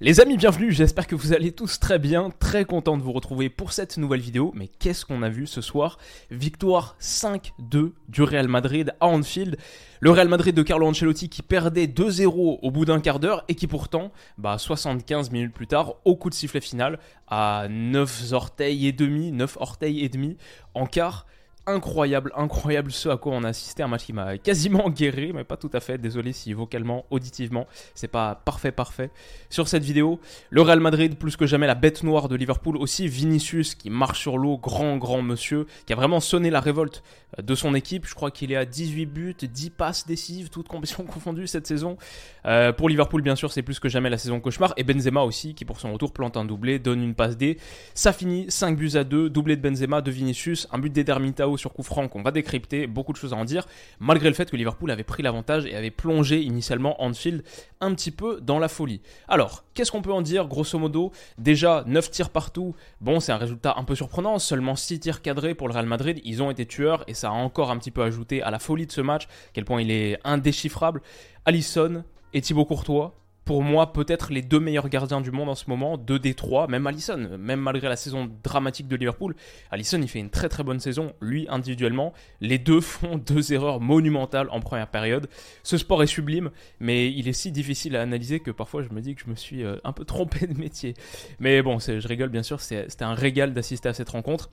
Les amis, bienvenue, j'espère que vous allez tous très bien, très content de vous retrouver pour cette nouvelle vidéo. Mais qu'est-ce qu'on a vu ce soir? Victoire 5-2 du Real Madrid à Anfield. Le Real Madrid de Carlo Ancelotti qui perdait 2-0 au bout d'un quart d'heure et qui pourtant, bah, 75 minutes plus tard, au coup de sifflet final, à 9 orteils et demi, 9 orteils et demi en quart, incroyable, incroyable ce à quoi on a assisté. Un match qui m'a quasiment guéri, mais pas tout à fait. Désolé si vocalement, auditivement, c'est pas parfait, parfait. Sur cette vidéo, le Real Madrid, plus que jamais la bête noire de Liverpool, aussi Vinicius qui marche sur l'eau, grand, grand monsieur, qui a vraiment sonné la révolte euh, de son équipe. Je crois qu'il est à 18 buts, 10 passes décisives, toutes compétitions confondues cette saison. Euh, pour Liverpool, bien sûr, c'est plus que jamais la saison cauchemar. Et Benzema aussi, qui pour son retour plante un doublé, donne une passe D. Ça finit 5 buts à 2, doublé de Benzema, de Vinicius, un but sur coup franc qu'on va décrypter, beaucoup de choses à en dire, malgré le fait que Liverpool avait pris l'avantage et avait plongé initialement Anfield un petit peu dans la folie. Alors, qu'est-ce qu'on peut en dire grosso modo? Déjà, 9 tirs partout, bon c'est un résultat un peu surprenant, seulement 6 tirs cadrés pour le Real Madrid, ils ont été tueurs et ça a encore un petit peu ajouté à la folie de ce match, quel point il est indéchiffrable. Allison et Thibaut Courtois, pour moi, peut-être les deux meilleurs gardiens du monde en ce moment, deux des trois, même Allison, même malgré la saison dramatique de Liverpool. Allison, il fait une très très bonne saison, lui individuellement. Les deux font deux erreurs monumentales en première période. Ce sport est sublime, mais il est si difficile à analyser que parfois je me dis que je me suis euh, un peu trompé de métier. Mais bon, je rigole bien sûr, c'était un régal d'assister à cette rencontre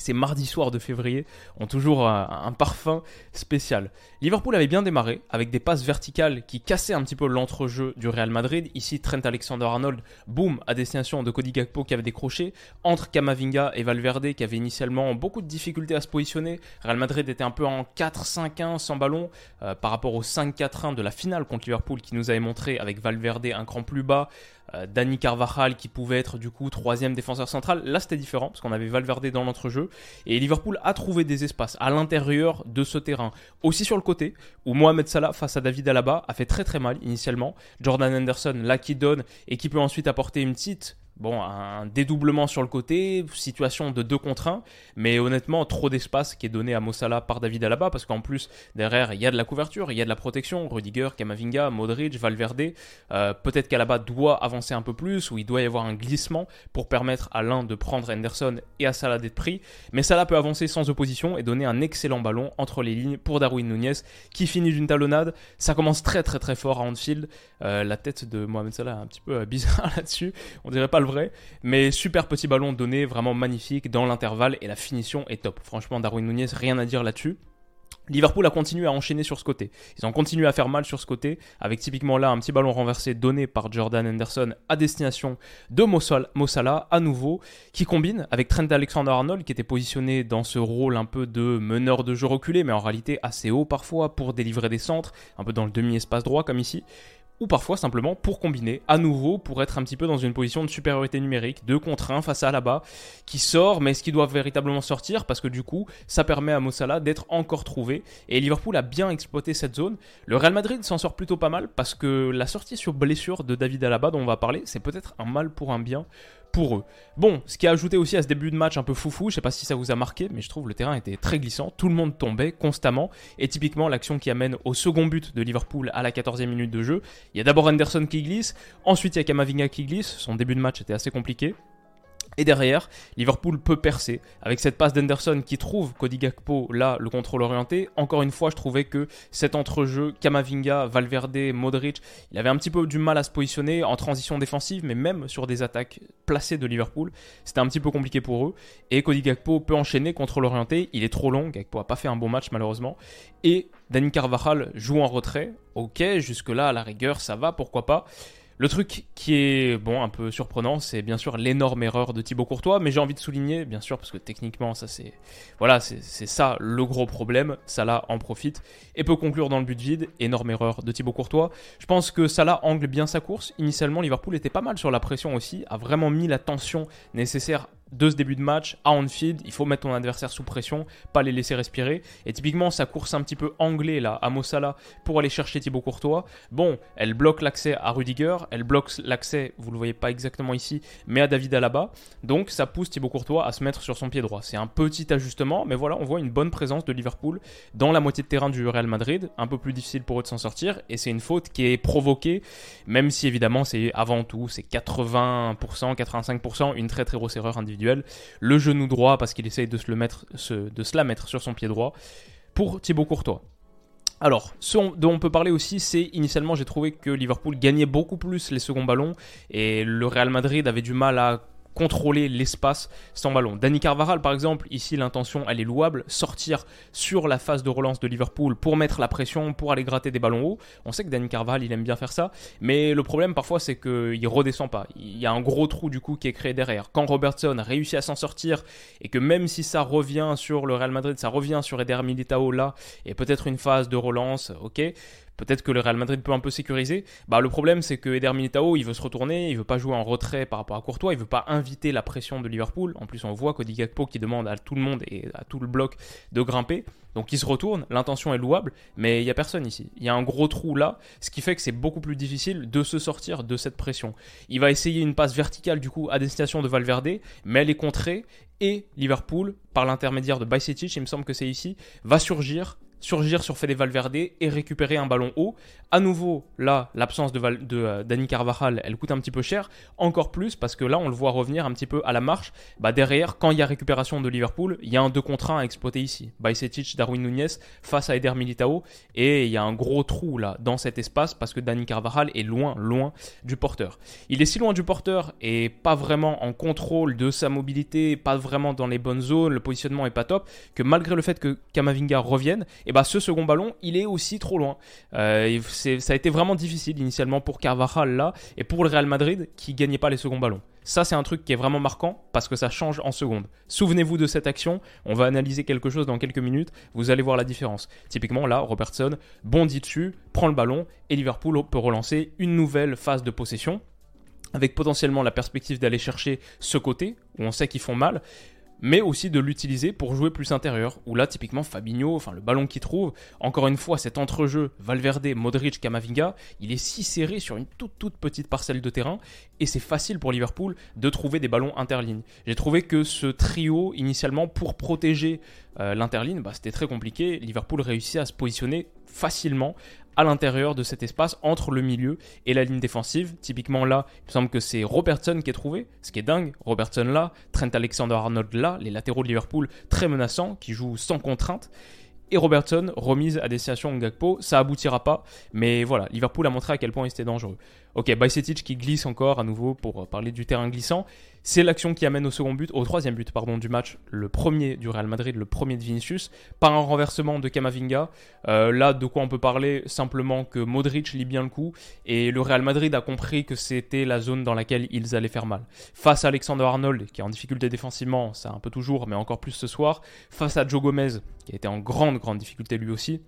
ces mardis soirs de février ont toujours un, parfum spécial. Liverpool avait bien démarré avec des passes verticales qui cassaient un petit peu l'entrejeu du Real Madrid. Ici, Trent Alexander-Arnold, boum, à destination de Cody Gakpo qui avait décroché, entre Camavinga et Valverde qui avaient initialement beaucoup de difficultés à se positionner. Real Madrid était un peu en 4-5-1 sans ballon euh, par rapport au 5-4-1 de la finale contre Liverpool qui nous avait montré avec Valverde un cran plus bas, euh, Danny Carvajal qui pouvait être du coup troisième défenseur central. Là c'était différent parce qu'on avait Valverde dans l'entrejeu et Liverpool a trouvé des espaces à l'intérieur de ce terrain. Aussi sur le côté où Mohamed Salah face à David Alaba a fait très très mal initialement. Jordan Anderson là qui donne et qui peut ensuite apporter une petite Bon, un dédoublement sur le côté, situation de 2 contre 1, mais honnêtement, trop d'espace qui est donné à Mossala par David Alaba, parce qu'en plus, derrière, il y a de la couverture, il y a de la protection, Rudiger, Kamavinga, Modric, Valverde, euh, peut-être qu'Alaba doit avancer un peu plus, ou il doit y avoir un glissement pour permettre à l'un de prendre Henderson et à Salah d'être pris, mais Salah peut avancer sans opposition et donner un excellent ballon entre les lignes pour Darwin Nunez, qui finit d'une talonnade, ça commence très très très fort à Anfield, euh, la tête de Mohamed Salah est un petit peu euh, bizarre là-dessus, on dirait pas le vrai. Mais super petit ballon donné, vraiment magnifique dans l'intervalle et la finition est top. Franchement, Darwin Nunez, rien à dire là-dessus. Liverpool a continué à enchaîner sur ce côté. Ils ont continué à faire mal sur ce côté, avec typiquement là un petit ballon renversé donné par Jordan Henderson à destination de Mossala à nouveau, qui combine avec Trent Alexander-Arnold qui était positionné dans ce rôle un peu de meneur de jeu reculé, mais en réalité assez haut parfois pour délivrer des centres, un peu dans le demi-espace droit comme ici ou parfois simplement pour combiner à nouveau pour être un petit peu dans une position de supériorité numérique, de contre 1 face à là-bas, qui sort, mais est-ce qu'il doit véritablement sortir Parce que du coup, ça permet à Mossala d'être encore trouvé. Et Liverpool a bien exploité cette zone. Le Real Madrid s'en sort plutôt pas mal parce que la sortie sur blessure de David Alaba dont on va parler, c'est peut-être un mal pour un bien eux. Bon, ce qui a ajouté aussi à ce début de match un peu foufou, je sais pas si ça vous a marqué, mais je trouve le terrain était très glissant, tout le monde tombait constamment, et typiquement l'action qui amène au second but de Liverpool à la 14e minute de jeu, il y a d'abord Anderson qui glisse, ensuite il y a Kamavinga qui glisse, son début de match était assez compliqué, et derrière, Liverpool peut percer avec cette passe d'Henderson qui trouve Cody Gakpo là le contrôle orienté. Encore une fois, je trouvais que cet entrejeu Kamavinga, Valverde, Modric, il avait un petit peu du mal à se positionner en transition défensive, mais même sur des attaques placées de Liverpool, c'était un petit peu compliqué pour eux. Et Cody Gakpo peut enchaîner contrôle orienté. Il est trop long, Gakpo a pas fait un bon match malheureusement. Et Danny Carvajal joue en retrait. Ok, jusque là à la rigueur ça va, pourquoi pas. Le truc qui est bon un peu surprenant, c'est bien sûr l'énorme erreur de Thibaut Courtois, mais j'ai envie de souligner, bien sûr, parce que techniquement, ça c'est voilà, c'est ça le gros problème. Salah en profite et peut conclure dans le but vide. Énorme erreur de Thibaut Courtois. Je pense que Salah angle bien sa course. Initialement, Liverpool était pas mal sur la pression aussi, a vraiment mis la tension nécessaire de ce début de match à Anfield, il faut mettre ton adversaire sous pression, pas les laisser respirer. Et typiquement, sa course un petit peu anglais là, à Mossala, pour aller chercher Thibaut Courtois, bon, elle bloque l'accès à Rudiger, elle bloque l'accès, vous le voyez pas exactement ici, mais à David Alaba. Donc ça pousse Thibaut Courtois à se mettre sur son pied droit. C'est un petit ajustement, mais voilà, on voit une bonne présence de Liverpool dans la moitié de terrain du Real Madrid. Un peu plus difficile pour eux de s'en sortir, et c'est une faute qui est provoquée, même si évidemment c'est avant tout, c'est 80%, 85%, une très très grosse erreur individuelle le genou droit parce qu'il essaye de se, le mettre, de se la mettre sur son pied droit pour Thibaut Courtois. Alors, ce dont on peut parler aussi, c'est initialement j'ai trouvé que Liverpool gagnait beaucoup plus les seconds ballons et le Real Madrid avait du mal à contrôler l'espace sans ballon. Danny Carvaral, par exemple, ici l'intention elle est louable, sortir sur la phase de relance de Liverpool pour mettre la pression, pour aller gratter des ballons hauts. On sait que Danny Carvaral il aime bien faire ça, mais le problème parfois c'est qu'il redescend pas. Il y a un gros trou du coup qui est créé derrière. Quand Robertson réussit à s'en sortir et que même si ça revient sur le Real Madrid, ça revient sur Eder Militao là et peut-être une phase de relance, ok peut-être que le Real Madrid peut un peu sécuriser. Bah, le problème, c'est que Eder il veut se retourner, il veut pas jouer en retrait par rapport à Courtois, il veut pas inviter la pression de Liverpool. En plus, on voit Cody Gakpo qui demande à tout le monde et à tout le bloc de grimper. Donc il se retourne, l'intention est louable, mais il n'y a personne ici. Il y a un gros trou là, ce qui fait que c'est beaucoup plus difficile de se sortir de cette pression. Il va essayer une passe verticale du coup à destination de Valverde, mais elle est contrée et Liverpool, par l'intermédiaire de Bajcetic, il me semble que c'est ici, va surgir surgir sur Fede Valverde et récupérer un ballon haut. À nouveau, là, l'absence de, de euh, Dani Carvajal, elle coûte un petit peu cher. Encore plus parce que là, on le voit revenir un petit peu à la marche. Bah, derrière, quand il y a récupération de Liverpool, il y a un 2 contre 1 à exploiter ici. Bajcetic, Darwin Nunez face à Eder Militao. Et il y a un gros trou là dans cet espace parce que Dani Carvajal est loin, loin du porteur. Il est si loin du porteur et pas vraiment en contrôle de sa mobilité, pas vraiment dans les bonnes zones, le positionnement est pas top, que malgré le fait que Kamavinga revienne, et bah ce second ballon, il est aussi trop loin. Euh, ça a été vraiment difficile initialement pour Carvajal là et pour le Real Madrid qui gagnait pas les seconds ballons. Ça, c'est un truc qui est vraiment marquant parce que ça change en secondes. Souvenez-vous de cette action. On va analyser quelque chose dans quelques minutes. Vous allez voir la différence. Typiquement, là, Robertson bondit dessus, prend le ballon et Liverpool peut relancer une nouvelle phase de possession avec potentiellement la perspective d'aller chercher ce côté où on sait qu'ils font mal mais aussi de l'utiliser pour jouer plus intérieur. Où là, typiquement, Fabinho, enfin le ballon qu'il trouve, encore une fois, cet entrejeu Valverde, Modric, Camavinga, il est si serré sur une toute toute petite parcelle de terrain et c'est facile pour Liverpool de trouver des ballons interlignes. J'ai trouvé que ce trio, initialement, pour protéger euh, l'interligne, bah, c'était très compliqué. Liverpool réussit à se positionner facilement à l'intérieur de cet espace entre le milieu et la ligne défensive. Typiquement là, il me semble que c'est Robertson qui est trouvé, ce qui est dingue. Robertson là, Trent Alexander-Arnold là, les latéraux de Liverpool très menaçants, qui jouent sans contrainte. Et Robertson, remise à destination Gakpo, ça aboutira pas, mais voilà, Liverpool a montré à quel point il était dangereux. Ok, Bajcetic qui glisse encore à nouveau pour parler du terrain glissant. C'est l'action qui amène au second but, au troisième but pardon, du match, le premier du Real Madrid, le premier de Vinicius, par un renversement de Camavinga. Euh, là, de quoi on peut parler? Simplement que Modric lit bien le coup et le Real Madrid a compris que c'était la zone dans laquelle ils allaient faire mal. Face à Alexander Arnold, qui est en difficulté défensivement, ça un peu toujours, mais encore plus ce soir. Face à Joe Gomez, qui était en grande, grande difficulté lui aussi.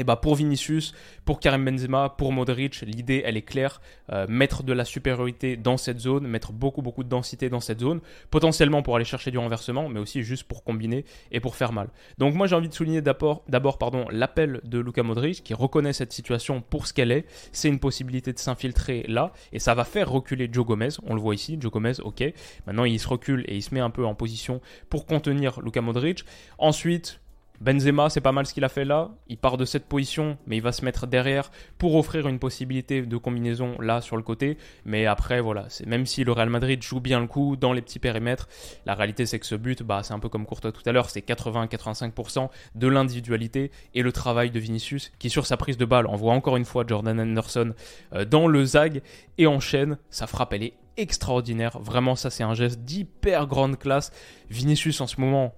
Et bah pour Vinicius, pour Karim Benzema, pour Modric, l'idée elle est claire, euh, mettre de la supériorité dans cette zone, mettre beaucoup beaucoup de densité dans cette zone, potentiellement pour aller chercher du renversement, mais aussi juste pour combiner et pour faire mal. Donc moi j'ai envie de souligner d'abord pardon l'appel de Luka Modric qui reconnaît cette situation pour ce qu'elle est, c'est une possibilité de s'infiltrer là et ça va faire reculer Joe Gomez, on le voit ici, Joe Gomez, ok, maintenant il se recule et il se met un peu en position pour contenir Luka Modric. Ensuite Benzema, c'est pas mal ce qu'il a fait là. Il part de cette position, mais il va se mettre derrière pour offrir une possibilité de combinaison là sur le côté. Mais après, voilà, même si le Real Madrid joue bien le coup dans les petits périmètres, la réalité c'est que ce but, bah, c'est un peu comme Courtois tout à l'heure, c'est 80-85% de l'individualité et le travail de Vinicius qui sur sa prise de balle envoie encore une fois Jordan Anderson euh, dans le zag et enchaîne. Sa frappe, elle est extraordinaire. Vraiment, ça c'est un geste d'hyper grande classe. Vinicius en ce moment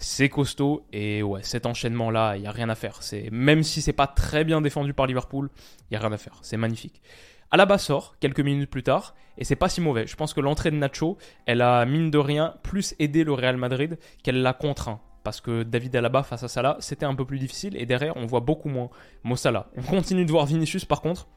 c'est costaud et ouais, cet enchaînement là, il y a rien à faire. C'est même si c'est pas très bien défendu par Liverpool, il y a rien à faire. C'est magnifique. Alaba sort quelques minutes plus tard et c'est pas si mauvais. Je pense que l'entrée de Nacho, elle a mine de rien plus aidé le Real Madrid qu'elle l'a contraint. Parce que David Alaba face à Salah, c'était un peu plus difficile et derrière on voit beaucoup moins Mossala. On continue de voir Vinicius par contre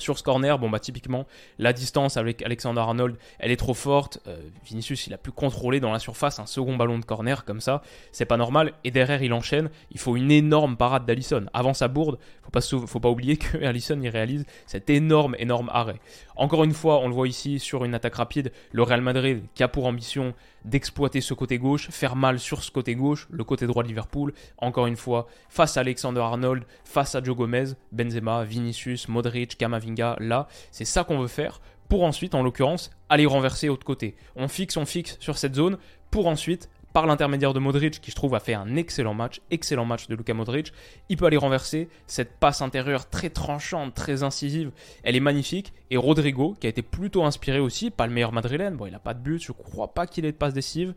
Sur ce corner, bon bah typiquement, la distance avec Alexander Arnold, elle est trop forte. Euh, Vinicius, il a pu contrôler dans la surface un second ballon de corner comme ça, c'est pas normal. Et derrière, il enchaîne. Il faut une énorme parade d'Alisson. Avant sa bourde, faut pas, faut pas oublier que Alisson il réalise cet énorme, énorme arrêt. Encore une fois, on le voit ici sur une attaque rapide, le Real Madrid qui a pour ambition d'exploiter ce côté gauche, faire mal sur ce côté gauche, le côté droit de Liverpool. Encore une fois, face à Alexander Arnold, face à Joe Gomez, Benzema, Vinicius, Modric, Là, c'est ça qu'on veut faire pour ensuite, en l'occurrence, aller renverser l'autre côté. On fixe, on fixe sur cette zone pour ensuite par l'intermédiaire de Modric, qui je trouve a fait un excellent match, excellent match de Luka Modric, il peut aller renverser cette passe intérieure très tranchante, très incisive, elle est magnifique, et Rodrigo, qui a été plutôt inspiré aussi, pas le meilleur madrilène, bon il n'a pas de but, je crois pas qu'il ait de passe décisive,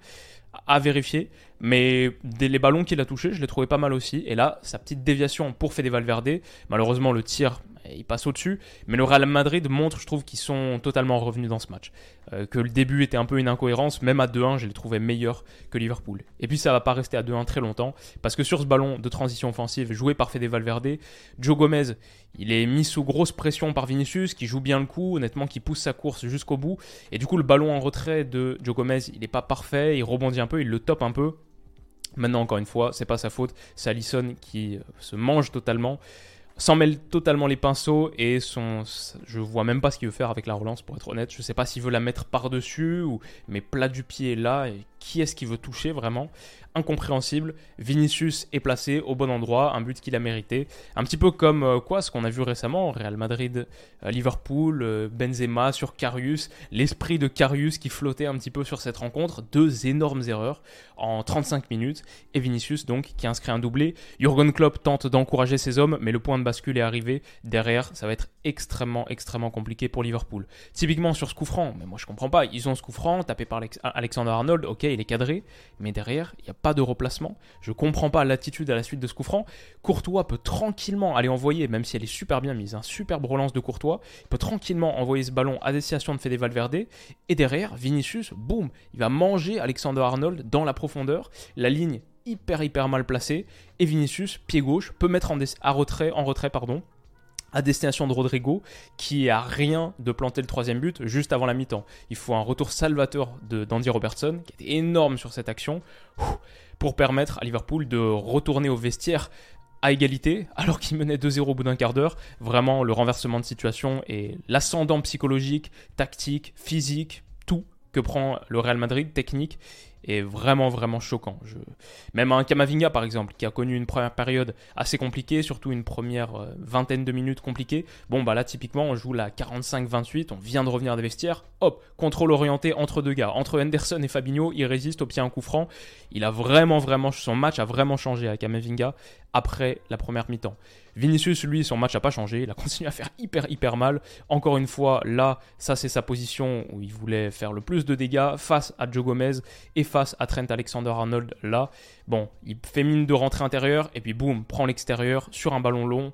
à vérifier, mais les ballons qu'il a touchés, je les trouvais pas mal aussi, et là, sa petite déviation pour Fede Valverde, malheureusement le tir il passe au-dessus. Mais le Real Madrid montre, je trouve, qu'ils sont totalement revenus dans ce match. Euh, que le début était un peu une incohérence, même à 2-1, je les trouvais meilleurs que Liverpool. Et puis ça va pas rester à 2-1 très longtemps, parce que sur ce ballon de transition offensive joué par Fede Valverde, Joe Gomez, il est mis sous grosse pression par Vinicius, qui joue bien le coup, honnêtement, qui pousse sa course jusqu'au bout. Et du coup, le ballon en retrait de Joe Gomez, il n'est pas parfait, il rebondit un peu, il le top un peu. Maintenant, encore une fois, c'est pas sa faute, c'est Allison qui euh, se mange totalement s'en mêle totalement les pinceaux et son, je vois même pas ce qu'il veut faire avec la relance pour être honnête. Je sais pas s'il veut la mettre par-dessus ou mais plat du pied là. Et qui est-ce qui veut toucher vraiment? Incompréhensible. Vinicius est placé au bon endroit, un but qu'il a mérité. Un petit peu comme euh, quoi ce qu'on a vu récemment Real Madrid, euh, Liverpool, euh, Benzema sur Karius, l'esprit de Karius qui flottait un petit peu sur cette rencontre. Deux énormes erreurs en 35 minutes et Vinicius donc qui inscrit un doublé. Jurgen Klopp tente d'encourager ses hommes, mais le point de bascule est arrivé. Derrière, ça va être extrêmement extrêmement compliqué pour Liverpool. Typiquement sur ce coup franc, mais moi je comprends pas. Ils ont ce coup franc tapé par Alexander Arnold. Ok, il est cadré, mais derrière, il n'y a pas de replacement. Je comprends pas l'attitude à la suite de ce coup franc. Courtois peut tranquillement aller envoyer, même si elle est super bien mise, un superbe relance de Courtois, peut tranquillement envoyer ce ballon à destination de Fede Valverde. Et derrière, Vinicius, boum, il va manger Alexander Arnold dans la profondeur. La ligne hyper hyper mal placée. Et Vinicius, pied gauche, peut mettre en, à retrait, en retrait pardon, à destination de Rodrigo, qui a rien de planter le troisième but juste avant la mi-temps. Il faut un retour salvateur d'Andy Robertson, qui était énorme sur cette action, pour permettre à Liverpool de retourner au vestiaire à égalité, alors qu'il menait 2-0 au bout d'un quart d'heure. Vraiment, le renversement de situation et l'ascendant psychologique, tactique, physique, tout que prend le Real Madrid, technique, est vraiment vraiment choquant. Même un Kamavinga par exemple, qui a connu une première période assez compliquée, surtout une première euh, vingtaine de minutes compliquée. Bon bah là typiquement on joue la 45-28, on vient de revenir des vestiaires, hop, contrôle orienté entre deux gars, entre Henderson et Fabinho, il résiste au pied un coup franc. Il a vraiment vraiment son match a vraiment changé à Kamavinga après la première mi-temps. Vinicius, lui, son match n'a pas changé. Il a continué à faire hyper, hyper mal. Encore une fois, là, ça, c'est sa position où il voulait faire le plus de dégâts face à Joe Gomez et face à Trent Alexander-Arnold. Là, bon, il fait mine de rentrer intérieur et puis boum, prend l'extérieur sur un ballon long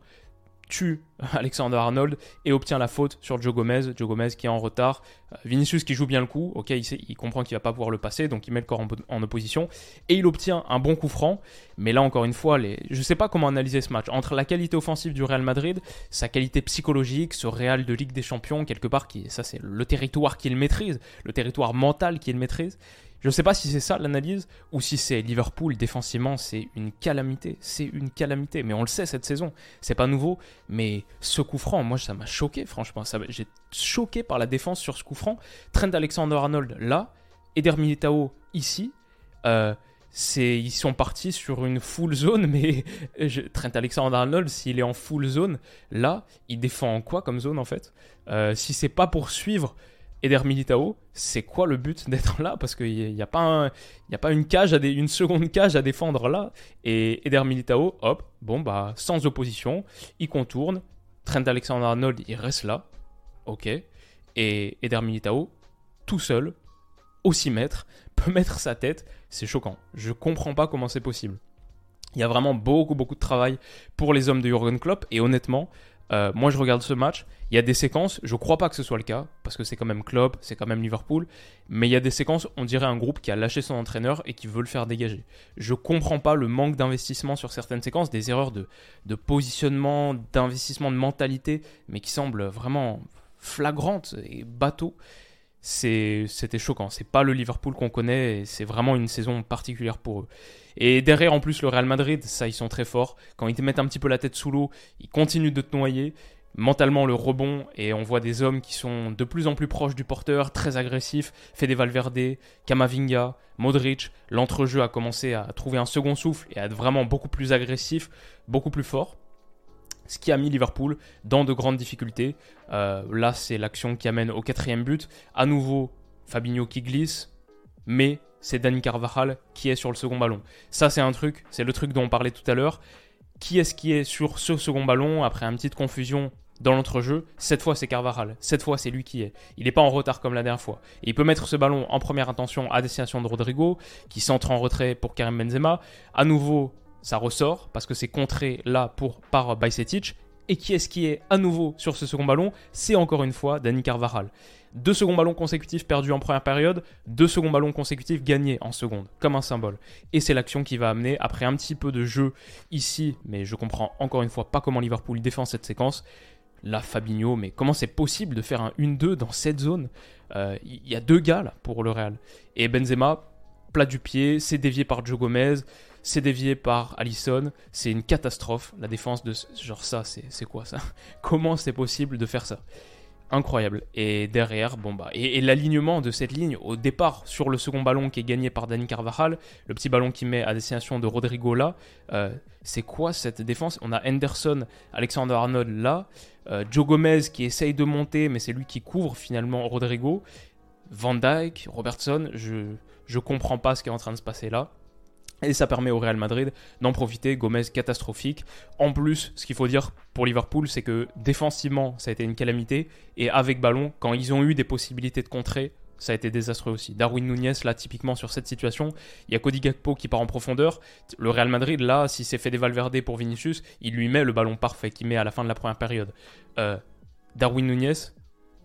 tue Alexander Arnold et obtient la faute sur Joe Gomez. Joe Gomez qui est en retard. Euh, Vinicius qui joue bien le coup. Ok, il, comprend qu'il va pas pouvoir le passer, donc il met le corps en, opposition et il obtient un bon coup franc. Mais là encore une fois, je sais pas comment analyser ce match entre la qualité offensive du Real Madrid, sa qualité psychologique, ce Real de Ligue des Champions quelque part qui, ça c'est le territoire qu'il maîtrise, le territoire mental qu'il maîtrise. Je ne sais pas si c'est ça l'analyse ou si c'est Liverpool défensivement, c'est une calamité. C'est une calamité. Mais on le sait cette saison. C'est pas nouveau. Mais ce coup franc, moi, ça m'a choqué, franchement. J'ai choqué par la défense sur ce coup franc. Trent Alexander-Arnold là, Eder Militao ici. Euh, ils sont partis sur une full zone, mais Trent Alexander-Arnold, s'il est en full zone, là, il défend en quoi comme zone en fait? Euh, Si c'est pas pour suivre Eder Militao, c'est quoi le but d'être là? Parce qu'il n'y a, pas a pas une, cage à une seconde cage à défendre là. Et Eder Militao, hop, bon, bah, sans opposition, il contourne. Trent Alexander-Arnold, il reste là. Ok. Et Eder Militao, tout seul, au 6 mètres, peut mettre sa tête. C'est choquant. Je comprends pas comment c'est possible. Il y a vraiment beaucoup, beaucoup de travail pour les hommes de Jurgen Klopp. Et honnêtement, Euh, moi, je regarde ce match. Il y a des séquences, je crois pas que ce soit le cas, parce que c'est quand même Klopp, c'est quand même Liverpool, mais il y a des séquences, on dirait un groupe qui a lâché son entraîneur et qui veut le faire dégager. Je comprends pas le manque d'investissement sur certaines séquences, des erreurs de positionnement, d'investissement de mentalité, mais qui semblent vraiment flagrantes et bateaux c'était choquant. C'est pas le Liverpool qu'on connaît, c'est vraiment une saison particulière pour eux. Et derrière, en plus, le Real Madrid, ça, ils sont très forts. Quand ils te mettent un petit peu la tête sous l'eau, ils continuent de te noyer. Mentalement, le rebond, et on voit des hommes qui sont de plus en plus proches du porteur, très agressifs. Fede Valverde, Kamavinga, Modric. L'entrejeu a commencé à trouver un second souffle et à être vraiment beaucoup plus agressif, beaucoup plus fort ce qui a mis Liverpool dans de grandes difficultés. Euh, là, c'est l'action qui amène au quatrième but. À nouveau, Fabinho qui glisse, mais c'est Dani Carvajal qui est sur le second ballon. Ça, c'est un truc, c'est le truc dont on parlait tout à l'heure. Qui est-ce qui est sur ce second ballon après une petite confusion dans l'entrejeu? Cette fois, c'est Carvajal. Cette fois, c'est lui qui est. Il n'est pas en retard comme la dernière fois. Et il peut mettre ce ballon en première intention à destination de Rodrigo, qui centre en retrait pour Karim Benzema. À nouveau, ça ressort parce que c'est contré là pour, par Bajcetic. Et qui est-ce qui est à nouveau sur ce second ballon? C'est encore une fois Dani Carvajal. Deux seconds ballons consécutifs perdus en première période, deux seconds ballons consécutifs gagnés en seconde, comme un symbole. Et c'est l'action qui va amener, après un petit peu de jeu ici, mais je comprends encore une fois pas comment Liverpool défend cette séquence. Là, Fabinho, mais comment c'est possible de faire un 1-2 dans cette zone? Il euh, y a deux gars là pour le Real. Et Benzema, plat du pied, c'est dévié par Joe Gomez c'est dévié par Allison, c'est une catastrophe. La défense de genre ça, c'est quoi ça? Comment c'est possible de faire ça? Incroyable. Et derrière, bon bah, et, l'alignement de cette ligne au départ sur le second ballon qui est gagné par Dani Carvajal, le petit ballon qui met à destination de Rodrigo là, euh, c'est quoi cette défense? On a Henderson, Alexander Arnold là, euh, Joe Gomez qui essaye de monter, mais c'est lui qui couvre finalement Rodrigo. Van Dyke, Robertson, je je comprends pas ce qui est en train de se passer là. Et ça permet au Real Madrid d'en profiter. Gomez catastrophique. En plus, ce qu'il faut dire pour Liverpool, c'est que défensivement, ça a été une calamité. Et avec ballon, quand ils ont eu des possibilités de contrer, ça a été désastreux aussi. Darwin Nunez, là, typiquement sur cette situation, il y a Cody Gakpo qui part en profondeur. Le Real Madrid, là, si c'est fait des Valverde pour Vinicius, il lui met le ballon parfait qu'il met à la fin de la première période. Euh, Darwin Nunez,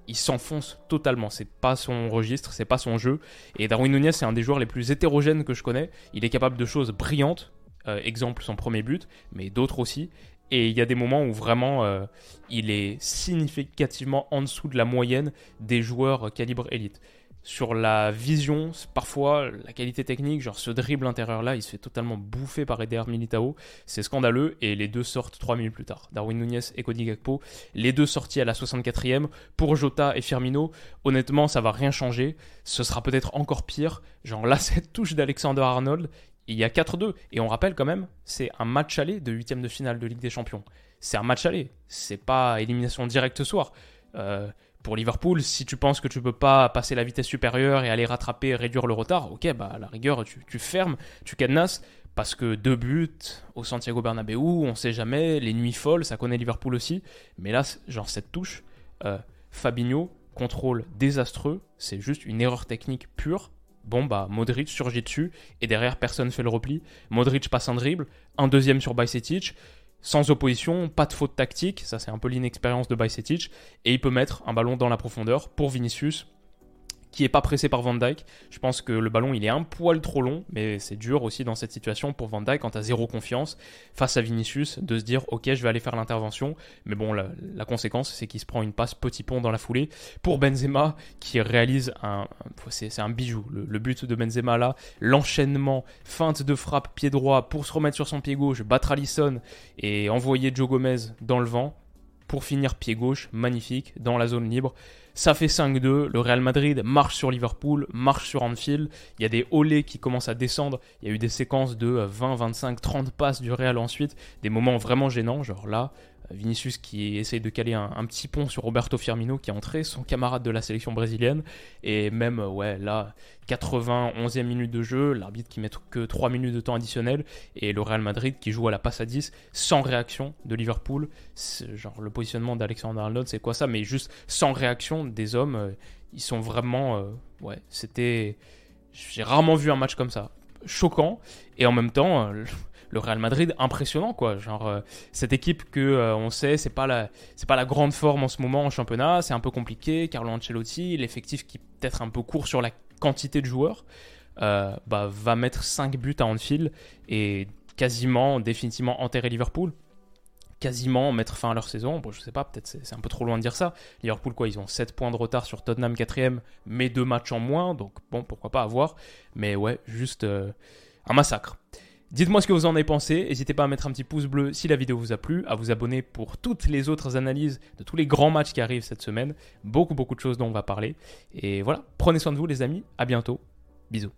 il s'enfonce totalement. C'est pas son registre, c'est pas son jeu. Et Darwin Nunez, c'est un des joueurs les plus hétérogènes que je connais. Il est capable de choses brillantes. Euh, exemple, son premier but, mais d'autres aussi. Et il y a des moments où vraiment euh, il est significativement en dessous de la moyenne des joueurs calibre élite sur la vision, parfois la qualité technique, genre ce dribble intérieur là, il se fait totalement bouffer par Eder Militao, c'est scandaleux et les deux sortent 3 minutes plus tard. Darwin Nunez et Cody Gakpo, les deux sortis à la 64e pour Jota et Firmino. Honnêtement, ça va rien changer, ce sera peut-être encore pire. Genre là, cette touche d'Alexander Arnold, il y a 4-2 et on rappelle quand même, c'est un match aller de huitième de finale de Ligue des Champions. C'est un match aller, c'est pas élimination directe ce soir. Euh, pour Liverpool, si tu penses que tu peux pas passer la vitesse supérieure et aller rattraper réduire le retard, ok, bah à la rigueur, tu, fermes, tu cadenasses, parce que deux buts au Santiago Bernabéu, on sait jamais, les nuits folles, ça connaît Liverpool aussi, mais là, genre cette touche, euh, Fabinho, contrôle désastreux, c'est juste une erreur technique pure. Bon bah Modric surgit dessus et derrière personne fait le repli. Modric passe un dribble, un deuxième sur Bajcetic sans opposition, pas de faute tactique, ça c'est un peu l'inexpérience de Bajcetic, et il peut mettre un ballon dans la profondeur pour Vinicius, qui est pas pressé par Van Dyke. Je pense que le ballon il est un poil trop long, mais c'est dur aussi dans cette situation pour Van Dyke quand as zéro confiance face à Vinicius de se dire ok je vais aller faire l'intervention. Mais bon la, conséquence c'est qu'il se prend une passe petit pont dans la foulée pour Benzema qui réalise un, c'est un bijou. Le, but de Benzema là, l'enchaînement, feinte de frappe pied droit pour se remettre sur son pied gauche, battre Alisson et envoyer Joe Gomez dans le vent pour finir pied gauche, magnifique, dans la zone libre. Ça fait 5-2. Le Real Madrid marche sur Liverpool, marche sur Anfield. Il y a des olés qui commencent à descendre. Il y a eu des séquences de 20, 25, 30 passes du Real ensuite. Des moments vraiment gênants. Genre là, Vinicius qui essaye de caler un, petit pont sur Roberto Firmino qui est entré, son camarade de la sélection brésilienne. Et même, ouais, là, 91e minute de jeu, l'arbitre qui met que 3 minutes de temps additionnel. Et le Real Madrid qui joue à la passe à 10 sans réaction de Liverpool. Genre, le positionnement d'Alexander Arnold, c'est quoi ça? Mais juste sans réaction des hommes. Euh, ils sont vraiment. Euh, ouais, c'était. J'ai rarement vu un match comme ça. Choquant. Et en même temps. Euh, le Real Madrid impressionnant quoi. Genre euh, cette équipe que euh, on sait c'est pas la c'est pas la grande forme en ce moment en championnat, c'est un peu compliqué. Carlo Ancelotti, l'effectif qui peut-être un peu court sur la quantité de joueurs, bah, va mettre 5 buts à Anfield et quasiment définitivement enterrer Liverpool quasiment mettre fin à leur saison. Bon, je sais pas, peut-être c'est un peu trop loin de dire ça. Liverpool, quoi, ils ont 7 points de retard sur Tottenham 4ème, mais 2 matchs en moins, donc bon, pourquoi pas avoir. Mais ouais, juste un massacre. Dites-moi ce que vous en avez pensé, n'hésitez pas à mettre un petit pouce bleu si la vidéo vous a plu, à vous abonner pour toutes les autres analyses de tous les grands matchs qui arrivent cette semaine, beaucoup beaucoup de choses dont on va parler. Et voilà, prenez soin de vous les amis, à bientôt, bisous.